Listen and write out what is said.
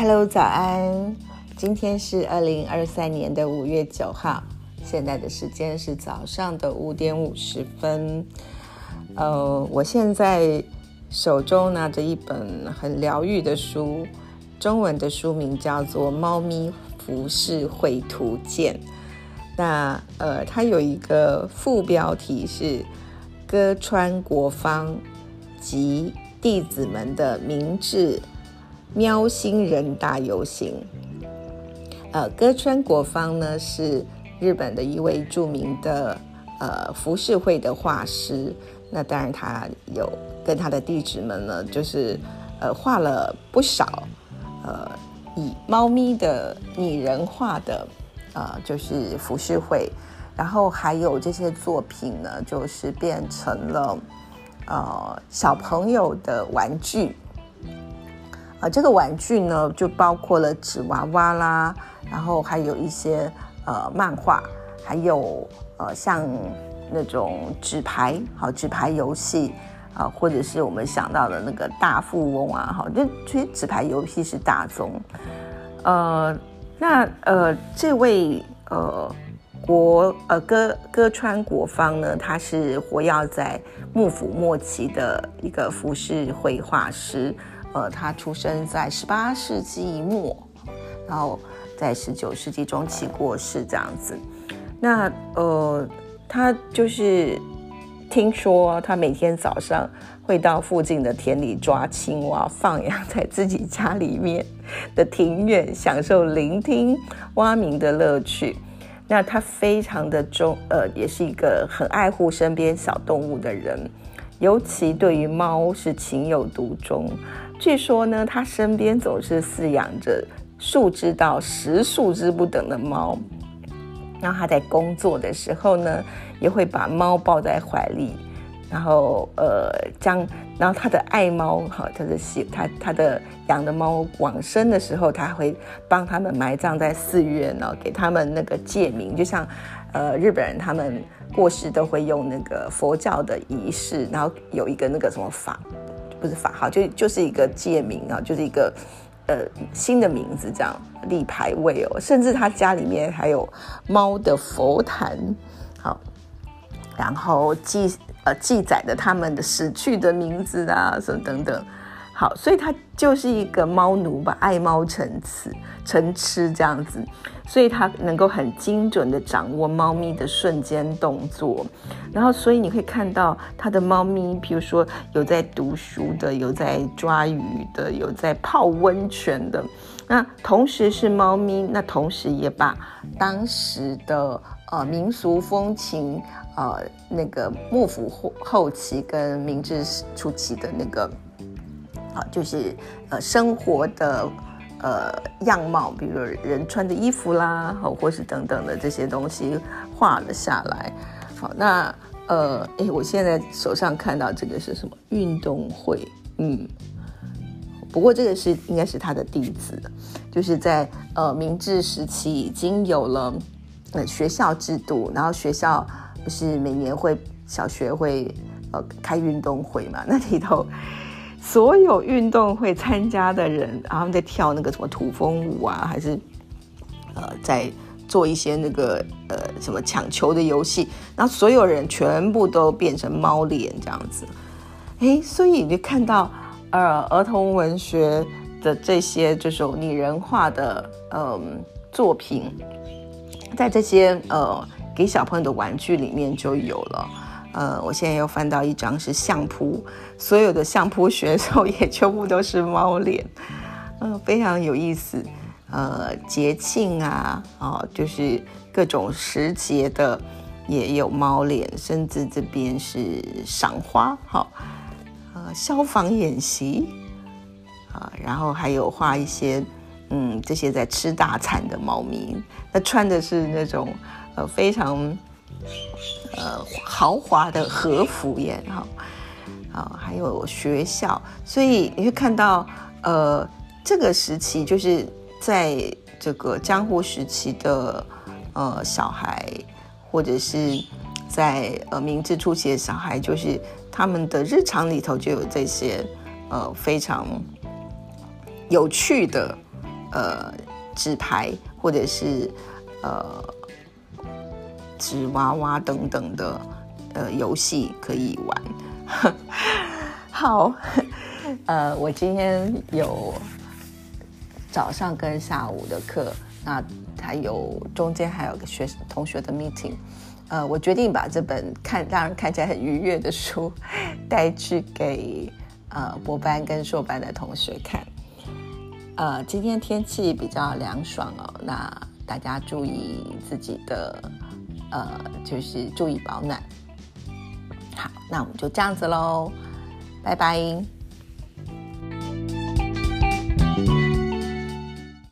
Hello，早安！今天是二零二三年的五月九号，现在的时间是早上的五点五十分。呃，我现在手中拿着一本很疗愈的书，中文的书名叫做《猫咪服饰绘图鉴》。那呃，它有一个副标题是“歌川国芳及弟子们的明智”。喵星人大游行，呃，歌川国芳呢是日本的一位著名的呃浮世绘的画师。那当然，他有跟他的弟子们呢，就是呃画了不少呃以猫咪的拟人化的呃就是浮世绘，然后还有这些作品呢，就是变成了呃小朋友的玩具。啊，这个玩具呢，就包括了纸娃娃啦，然后还有一些呃漫画，还有呃像那种纸牌，好纸牌游戏啊，或者是我们想到的那个大富翁啊，好，就其实纸牌游戏是大宗。呃，那呃这位呃国呃歌歌川国芳呢，他是活跃在幕府末期的一个服饰绘画师。呃，他出生在十八世纪末，然后在十九世纪中期过世这样子。那呃，他就是听说他每天早上会到附近的田里抓青蛙，放养在自己家里面的庭院，享受聆听蛙鸣的乐趣。那他非常的忠，呃，也是一个很爱护身边小动物的人，尤其对于猫是情有独钟。据说呢，他身边总是饲养着数只到十数只不等的猫。然后他在工作的时候呢，也会把猫抱在怀里，然后呃，将然后他的爱猫哈，他的喜他他的养的猫往生的时候，他会帮他们埋葬在寺院呢，给他们那个戒名，就像呃日本人他们过世都会用那个佛教的仪式，然后有一个那个什么法。不是法号，就就是一个界名啊，就是一个呃新的名字这样立牌位哦，甚至他家里面还有猫的佛坛，好，然后记呃记载的他们的死去的名字啊，什么等等。好，所以他就是一个猫奴吧，爱猫成痴，成痴这样子，所以他能够很精准的掌握猫咪的瞬间动作，然后所以你会看到他的猫咪，比如说有在读书的，有在抓鱼的，有在泡温泉的，那同时是猫咪，那同时也把当时的呃民俗风情，呃那个幕府后后期跟明治初期的那个。就是呃生活的呃样貌，比如人穿的衣服啦，好，或是等等的这些东西画了下来。好，那呃，哎，我现在手上看到这个是什么运动会？嗯，不过这个是应该是他的弟子，就是在呃明治时期已经有了呃学校制度，然后学校不是每年会小学会呃开运动会嘛？那里头。所有运动会参加的人，然后在跳那个什么土风舞啊，还是呃在做一些那个呃什么抢球的游戏，然后所有人全部都变成猫脸这样子，哎，所以你就看到呃儿童文学的这些这种拟人化的嗯作品，在这些呃给小朋友的玩具里面就有了。呃，我现在又翻到一张是相扑，所有的相扑选手也全部都是猫脸，嗯，非常有意思。呃，节庆啊，哦，就是各种时节的也有猫脸，甚至这边是赏花，好，呃，消防演习，啊，然后还有画一些，嗯，这些在吃大餐的猫咪，那穿的是那种呃非常。呃，豪华的和服耶，哈，啊，还有学校，所以你会看到，呃，这个时期就是在这个江户时期的呃小孩，或者是在呃明治初期的小孩，就是他们的日常里头就有这些呃非常有趣的呃纸牌或者是呃纸娃娃等等的呃游戏可以玩。好，呃，我今天有早上跟下午的课，那还有中间还有个学同学的 meeting。呃，我决定把这本看让人看起来很愉悦的书带去给呃博班跟硕班的同学看。呃，今天天气比较凉爽哦，那大家注意自己的呃，就是注意保暖。好，那我们就这样子喽，拜拜。